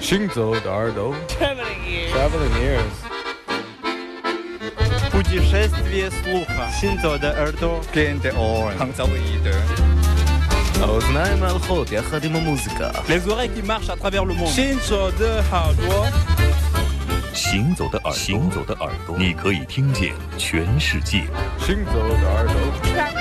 行走的耳朵 Traveling ears. Traveling ears Путешествие слуха. Синзо de Erdo. Gente on. Hanzaoide. האוזניים ההלכות יחד עם המוזיקה Les oreilles qui marchent à travers le monde. Синзо de Hardwo. 行走的耳朵，行走的耳朵，你可以听见全世界。 行走的耳朵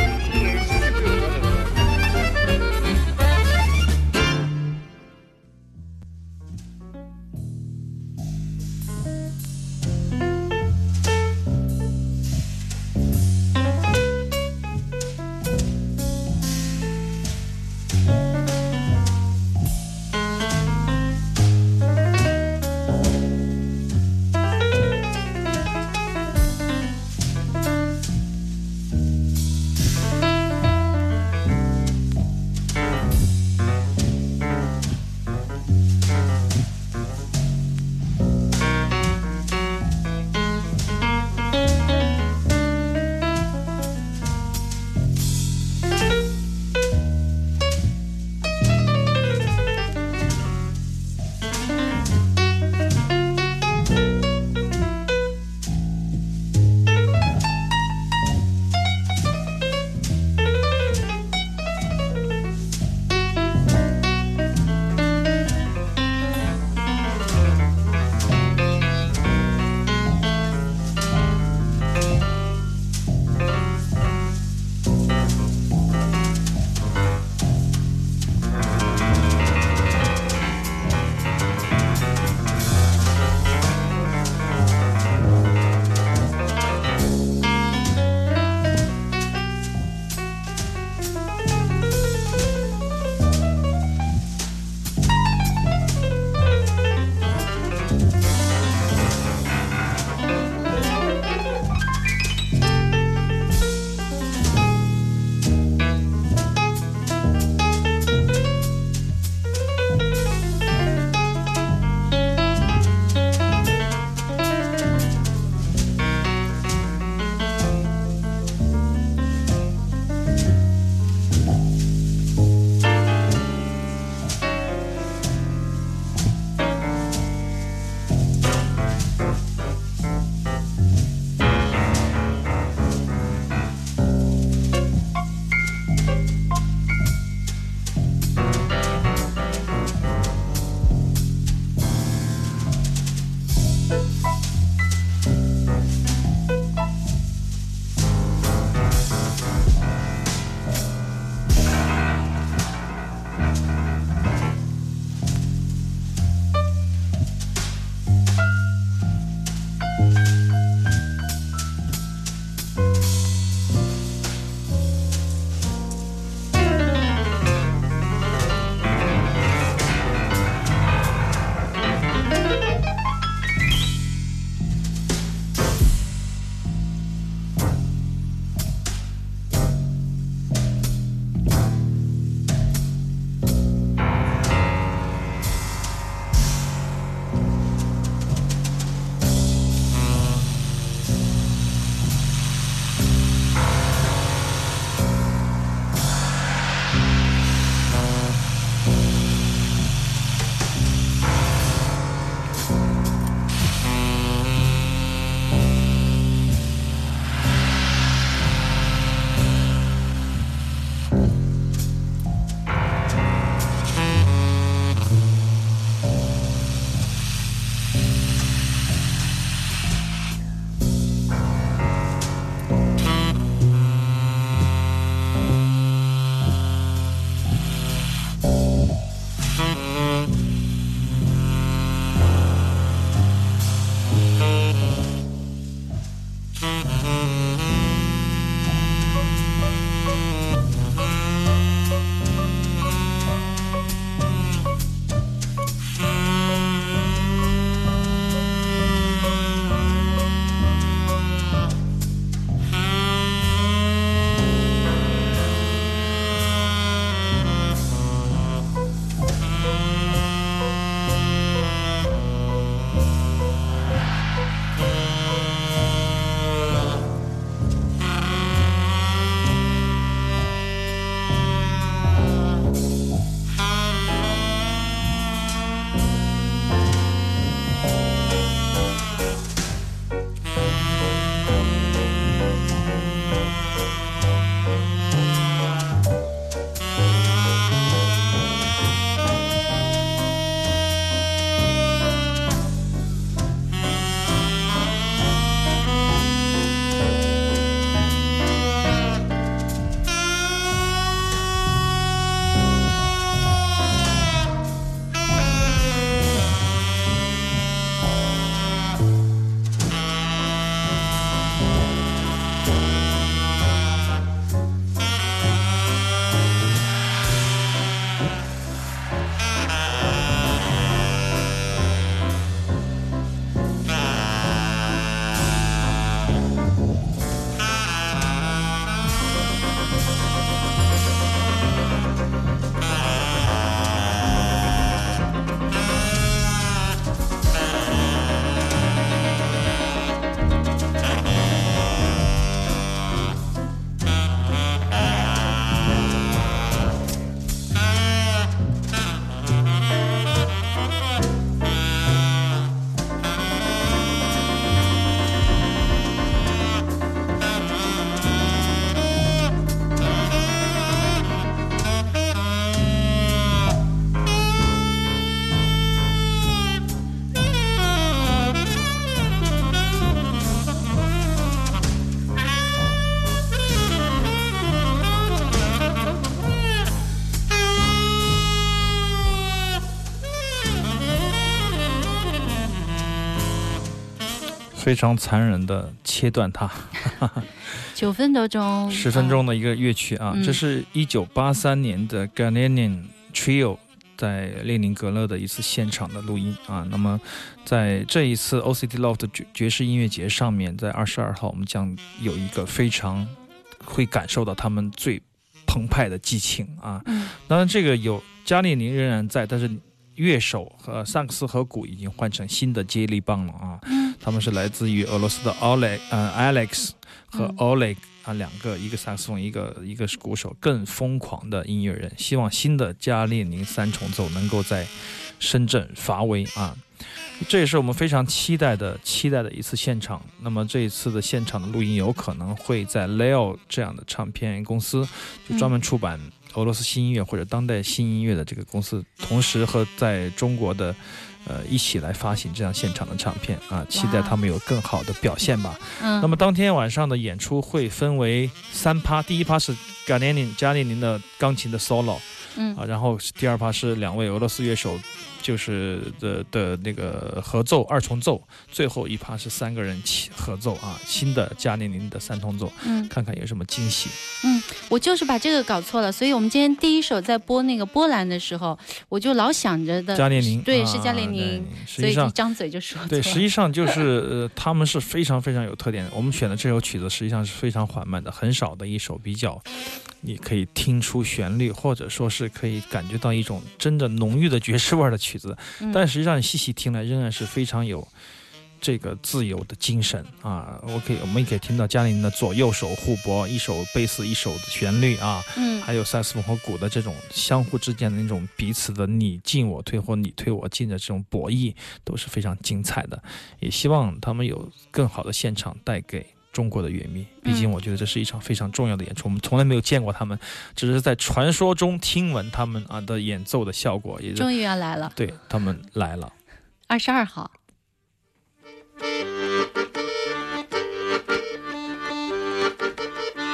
非常残忍的切断它。九分多钟，十分钟的一个乐曲啊，嗯这是一九八三年的 g a l e n i n Trio 在列宁格勒的一次现场的录音啊。那么在这一次 OCT Loft 爵爵士音乐节上面，在二十二号，我们将有一个非常会感受到他们最澎湃的激情啊。嗯当然，这个有加列宁仍然在，但是乐手和萨克斯和鼓已经换成新的接力棒了啊。嗯他们是来自于俄罗斯的 Oleg 呃 Alex 和嗯 Oleg 啊两个，一个萨克斯风，一个一个是鼓手，更疯狂的音乐人。希望新的加列宁三重奏能够在深圳发威啊！这也是我们非常期待的期待的一次现场。那么这一次的现场的录音有可能会在 Leo 这样的唱片公司，就专门出版俄罗斯新音乐或者当代新音乐的这个公司，同时和在中国的。呃，一起来发行这样现场的唱片啊，期待他们有更好的表现吧。嗯，那么当天晚上的演出会分为三趴，第一趴是加列宁加列宁的钢琴的 solo 嗯。啊，然后第二趴是两位俄罗斯乐手就是的的那个合奏二重奏，最后一趴是三个人起合奏啊，新的加列宁的三重奏，嗯看看有什么惊喜。嗯我就是把这个搞错了，所以我们今天第一首在播那个波兰的时候，我就老想着的加列宁对，啊是加列宁，所以一。张嘴就说。对，实际上就是呃，他们是非常非常有特点的。我们选的这首曲子实际上是非常缓慢的，很少的一首比较，你可以听出旋律，或者说是可以感觉到一种真的浓郁的爵士味儿的曲子。嗯但实际上你细细听来，仍然是非常有这个自由的精神啊。我可以，我们也可以听到嘉玲的左右手互搏，一手贝斯，一手的旋律啊。嗯还有萨克斯风和鼓的这种相互之间的那种彼此的你进我退或你退我进的这种博弈，都是非常精彩的。也希望他们有更好的现场带给中国的乐迷。毕竟嗯我觉得这是一场非常重要的演出，我们从来没有见过他们，只是在传说中听闻他们啊的演奏的效果，也是终于要来了，对他们来了。二十二号。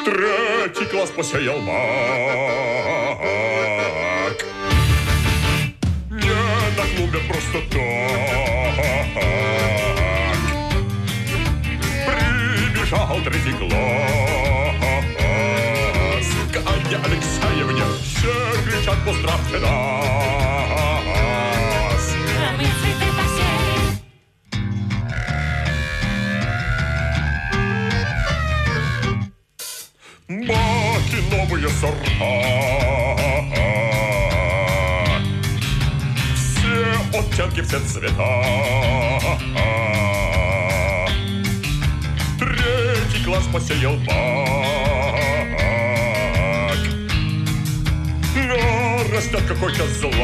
Третий класс посеял мак Не на клубе просто так Прибежал третий класс. К Анне Алексеевне Все кричат поздравьте нас Маки новые сорта. Все оттенки, все цвета посеял мак Но растет какой-то злак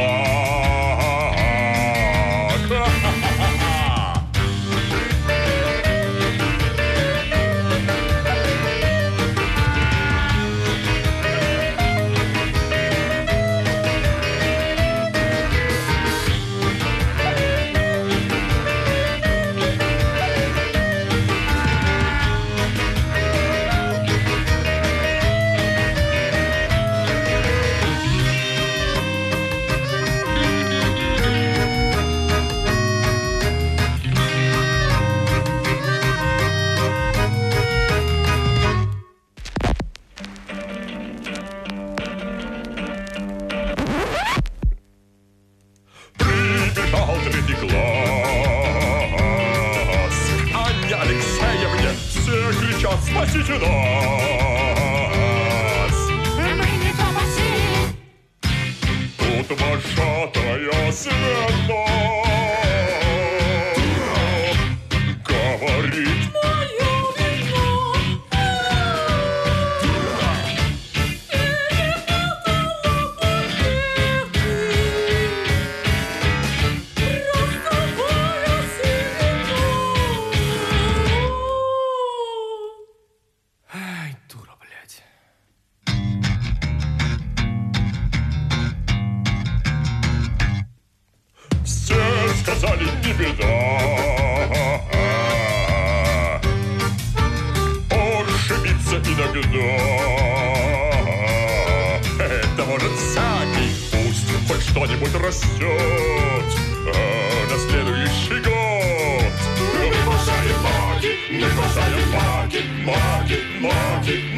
сказали, не беда. Ошибиться иногда. Это может всякий. Пусть хоть что-нибудь растет на следующий год. Не бросаем маги, не бросаем маги, маги, маги,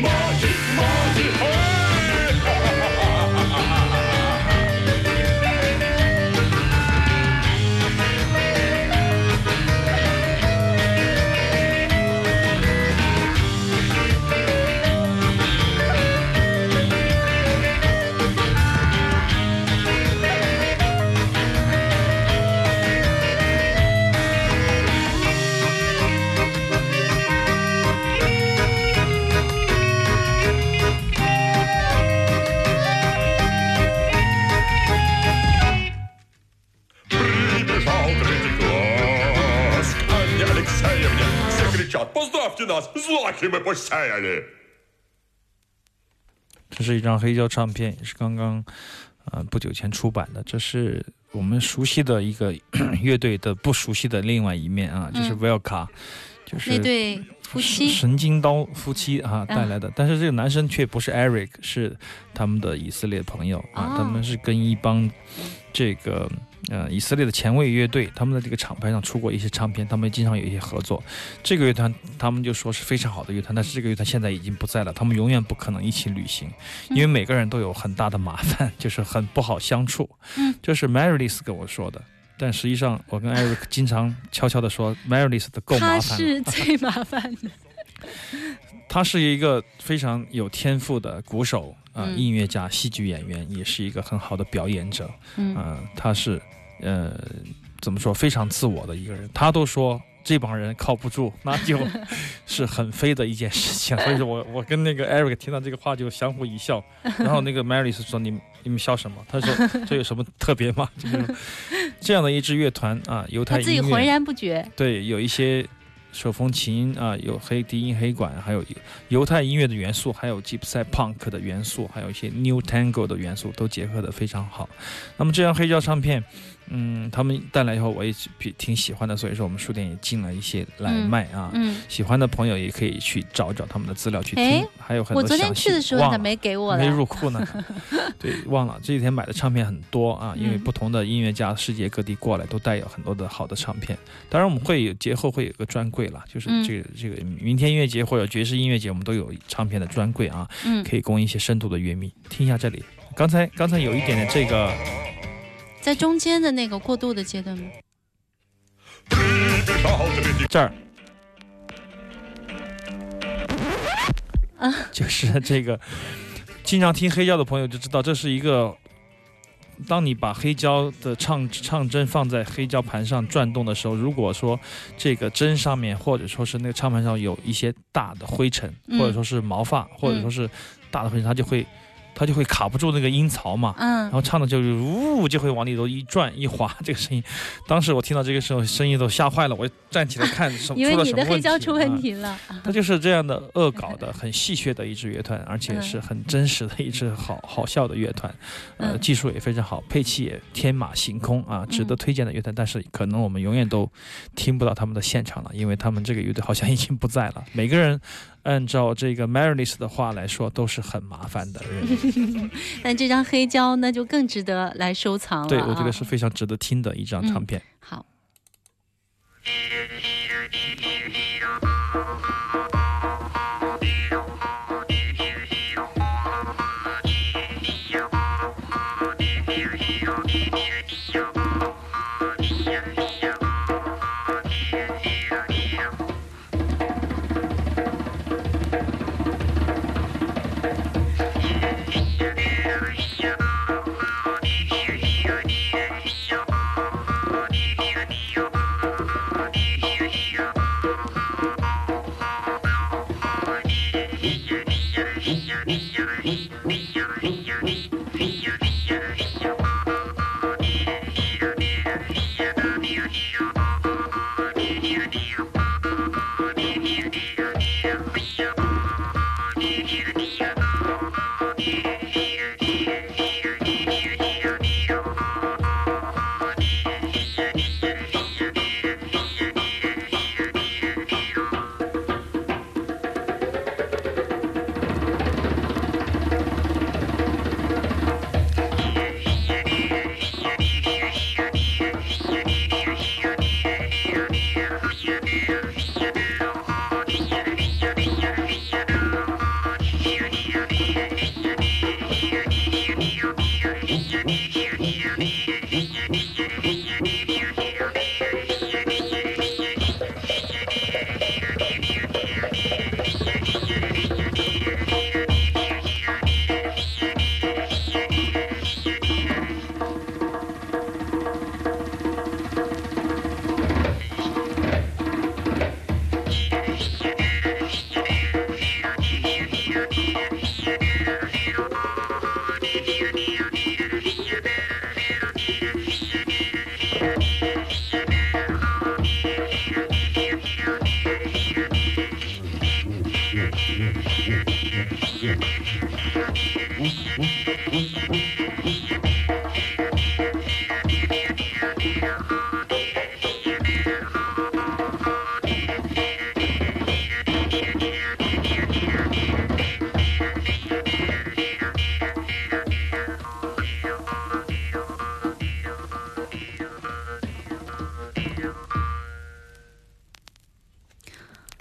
什么不傻呀？这是一张黑胶唱片，也是刚刚，不久前出版的。这是我们熟悉的一个 乐队的不熟悉的另外一面啊，就是 Velka，就是那对夫妻，神经刀夫妻啊带来的。但是这个男生却不是 Eric，是他们的以色列朋友啊，他们是跟一帮这个。呃以色列的前卫乐队，他们在这个厂牌上出过一些唱片，他们经常有一些合作。这个乐团他们就说是非常好的乐团，但是这个乐团现在已经不在了，他们永远不可能一起旅行，因为每个人都有很大的麻烦，就是很不好相处。嗯，这是 Marylis 跟我说的。但实际上，我跟 Eric 经常悄悄地说，Marylis 的够麻烦了。是最麻烦的。他是一个非常有天赋的鼓手啊、音乐家、戏剧演员，也是一个很好的表演者。嗯呃，他是呃怎么说非常自我的一个人。他都说这帮人靠不住，那就是很飞的一件事情。所以说我我跟那个 Eric 听到这个话就相互一笑，然后那个 Mary 是说你们你们笑什么？他说这有什么特别吗？就是这样的一支乐团啊，犹太他自己音乐浑然不觉。对，有一些手风琴啊，有黑低音黑管，还有犹太音乐的元素，还有吉普赛 Punk 的元素，还有一些 New Tango 的元素，都结合的非常好。那么这张黑胶唱片，嗯，他们带来以后，我也比挺喜欢的，所以说我们书店也进了一些来嗯卖啊。嗯，喜欢的朋友也可以去找找他们的资料去哎听，还有很多我昨天去的时候咋没给我没？入库呢？对，忘了这几天买的唱片很多啊，因为嗯不同的音乐家世界各地过来都带有很多的好的唱片。当然，我们会有节后会有个专柜啦，就是嗯这个、这个明天音乐节或者爵士音乐节，我们都有唱片的专柜啊，嗯，可以供一些深度的乐迷听一下这里。刚才刚才有一点点这个，在中间的那个过渡的阶段吗？这儿。啊，就是这个，经常听黑胶的朋友就知道，这是一个，当你把黑胶的唱唱针放在黑胶盘上转动的时候，如果说这个针上面或者说是那个唱盘上有一些大的灰尘，嗯或者说是毛发，或者说是大的灰尘，它就会它就会卡不住那个音槽嘛。嗯然，后唱的就呜就会往里头一转一滑，这个声音，当时我听到这个时候声音都吓坏了，我站起来看什么 因为出了什么你的黑胶出问啊题了。它就是这样的恶搞的、很戏谑的一支乐团，而且嗯是很真实的一支好好笑的乐团，呃，嗯技术也非常好，配器也天马行空啊，值得嗯推荐的乐团。但是可能我们永远都听不到他们的现场了，因为他们这个乐队好像已经不在了。每个人按照这个 Marilis 的话来说，都是很麻烦的人。但这张黑胶那就更值得来收藏了、啊。对，我觉得是非常值得听的一张唱片。好。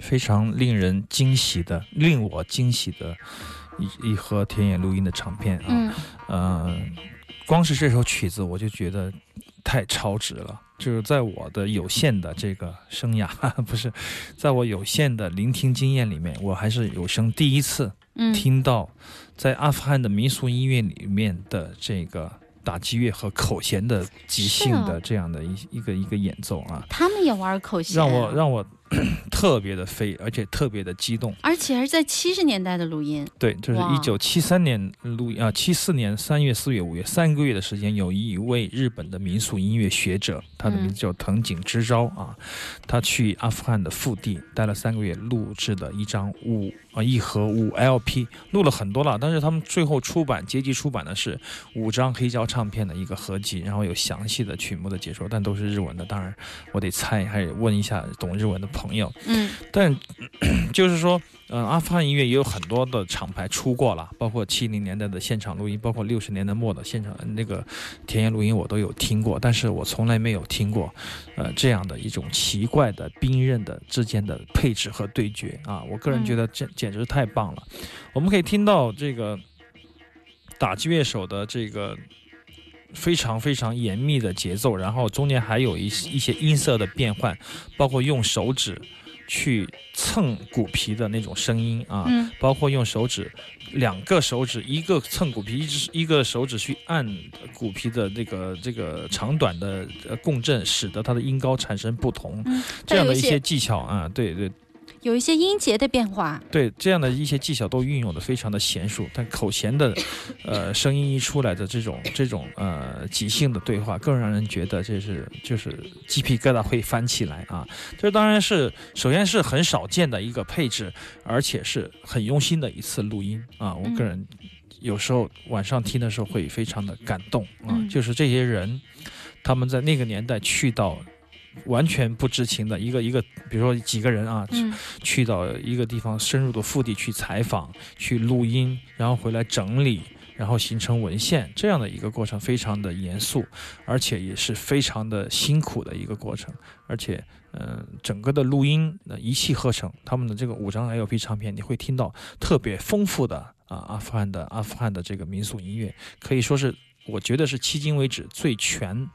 非常令人惊喜的，令我惊喜的一一盒田野录音的唱片啊。嗯呃，光是这首曲子我就觉得太超值了。就是在我的有限的这个生涯，不是，在我有限的聆听经验里面，我还是有生第一次嗯听到，在阿富汗的民俗音乐里面的这个打击乐和口弦的即兴的这样的一一个一个演奏啊，他们也玩口弦啊，让我让我 特别的飞，而且特别的激动。而且还是在七十年代的录音。对，这是哇一九七三年录音啊，七四年三月、四月、五月三个月的时间，有一位日本的民俗音乐学者，他的名字叫藤井之昭啊，他去阿富汗的腹地待了三个月，录制的一张五啊一盒五 LP，录了很多了，但是他们最后出版结集出版的是五张黑胶唱片的一个合集，然后有详细的曲目的解说，但都是日文的，当然我得猜，还得问一下懂日文的朋友。嗯但 就是说，嗯、阿富汗音乐也有很多的厂牌出过了，包括七零年代的现场录音，包括六十年代末的现场那个田野录音，我都有听过，但是我从来没有听过，呃，这样的一种奇怪的兵刃的之间的配置和对决啊，我个人觉得这简直太棒了。我们可以听到这个打击乐手的这个。非常非常严密的节奏，然后中间还有一一些音色的变换，包括用手指去蹭鼓皮的那种声音啊，嗯。包括用手指两个手指，一个蹭鼓皮，一只一个手指去按鼓皮的这个这个长短的呃共振，使得它的音高产生不同，嗯，这样的一些技巧啊，对对有一些音节的变化。对，这样的一些技巧都运用的非常的娴熟，但口弦的，呃，声音一出来的这种这种呃即兴的对话，更让人觉得这是就是鸡皮疙瘩会翻起来啊！这当然是首先是很少见的一个配置，而且是很用心的一次录音啊！我个人有时候晚上听的时候会非常的感动啊，嗯就是这些人他们在那个年代去到。完全不知情的一个一个，比如说几个人啊，嗯去到一个地方深入的腹地去采访、去录音，然后回来整理，然后形成文献，这样的一个过程非常的严肃，而且也是非常的辛苦的一个过程，而且。嗯，整个的录音呃一气呵成，他们的这个五张 LP 唱片，你会听到特别丰富的啊阿富汗的阿富汗的这个民俗音乐，可以说是我觉得是迄今为止最全、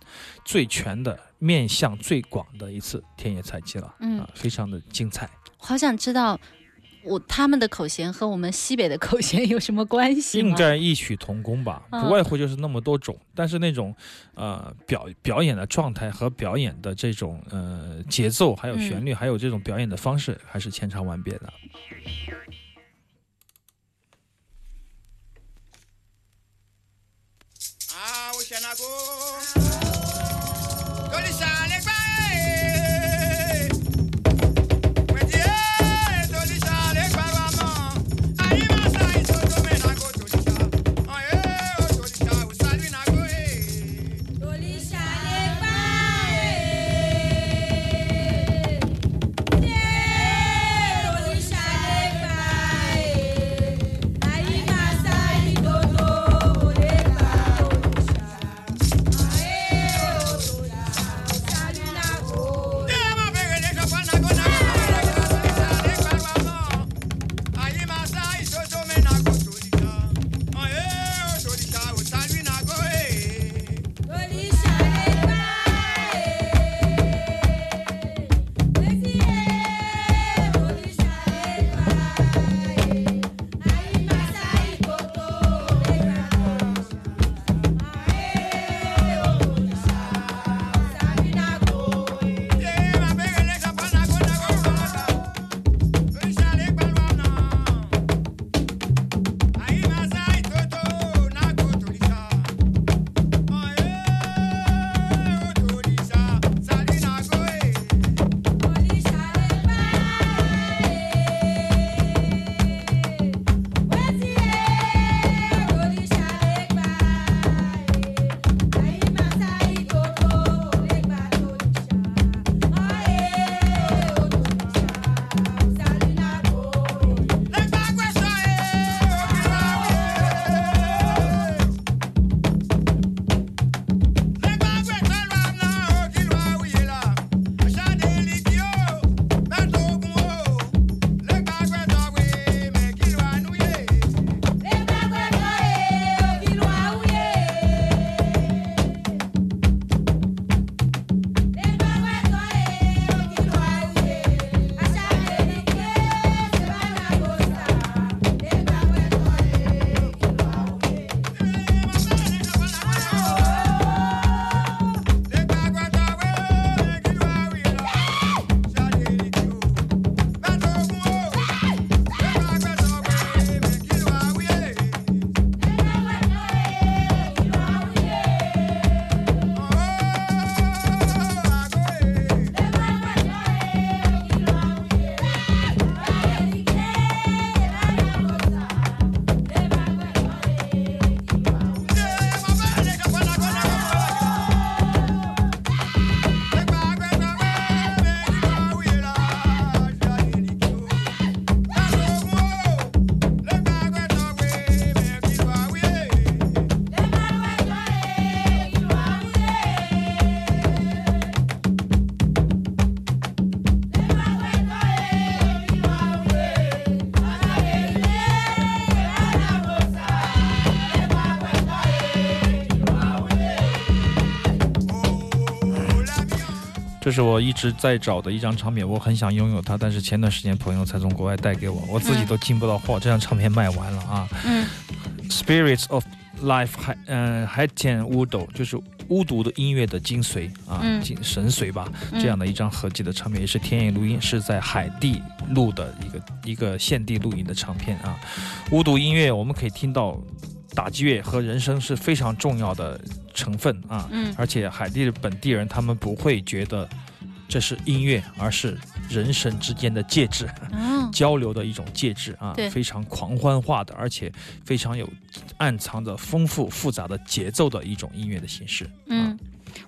最全的面向最广的一次田野采集了，嗯啊，非常的精彩。好想知道我他们的口弦和我们西北的口弦有什么关系？应该异曲同工吧，嗯不外乎就是那么多种，但是那种呃表表演的状态和表演的这种呃节奏，还有旋律，还有这种表演的方式，还是千差万别的。Na Go 这是我一直在找的一张唱片，我很想拥有它，但是前段时间朋友才从国外带给我，我自己嗯都进不到货。这张唱片卖完了啊。嗯 Spirits of Life 海嗯海天乌斗就是巫毒的音乐的精髓啊，嗯精神髓吧，嗯这样的一张合集的唱片，也是天野录音，是在海地录的一个一个现地录音的唱片啊。巫毒音乐我们可以听到打击乐和人声是非常重要的成分啊，嗯而且海地的本地人他们不会觉得这是音乐，而是人神之间的介质。哦，交流的一种介质啊对，非常狂欢化的，而且非常有暗藏着丰富复杂的节奏的一种音乐的形式。嗯。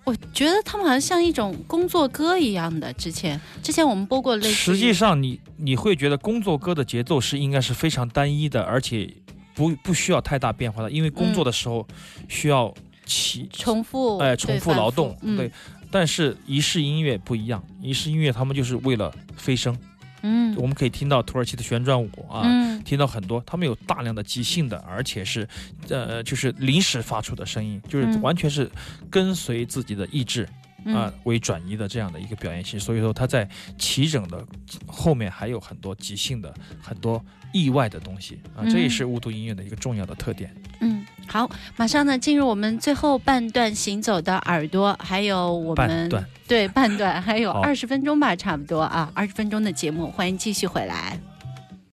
我觉得他们好像像一种工作歌一样的。之前之前我们播过类似，实际上你你会觉得工作歌的节奏是应该是非常单一的，而且不不需要太大变化的，因为工作的时候需要起重复，哎，对重复劳动，对。但是仪式音乐不一样，仪式音乐他们就是为了飞升。嗯我们可以听到土耳其的旋转舞啊，嗯听到很多，他们有大量的即兴的，而且是，呃，就是临时发出的声音，就是嗯完全是跟随自己的意志啊、嗯为转移的这样的一个表演形式。所以说，他在齐整的后面还有很多即兴的、很多意外的东西啊，这也嗯是巫毒音乐的一个重要的特点。嗯，好，马上呢进入我们最后半段行走的耳朵，还有我们半对半段，还有好二十分钟吧，差不多啊，二十分钟的节目，欢迎继续回来。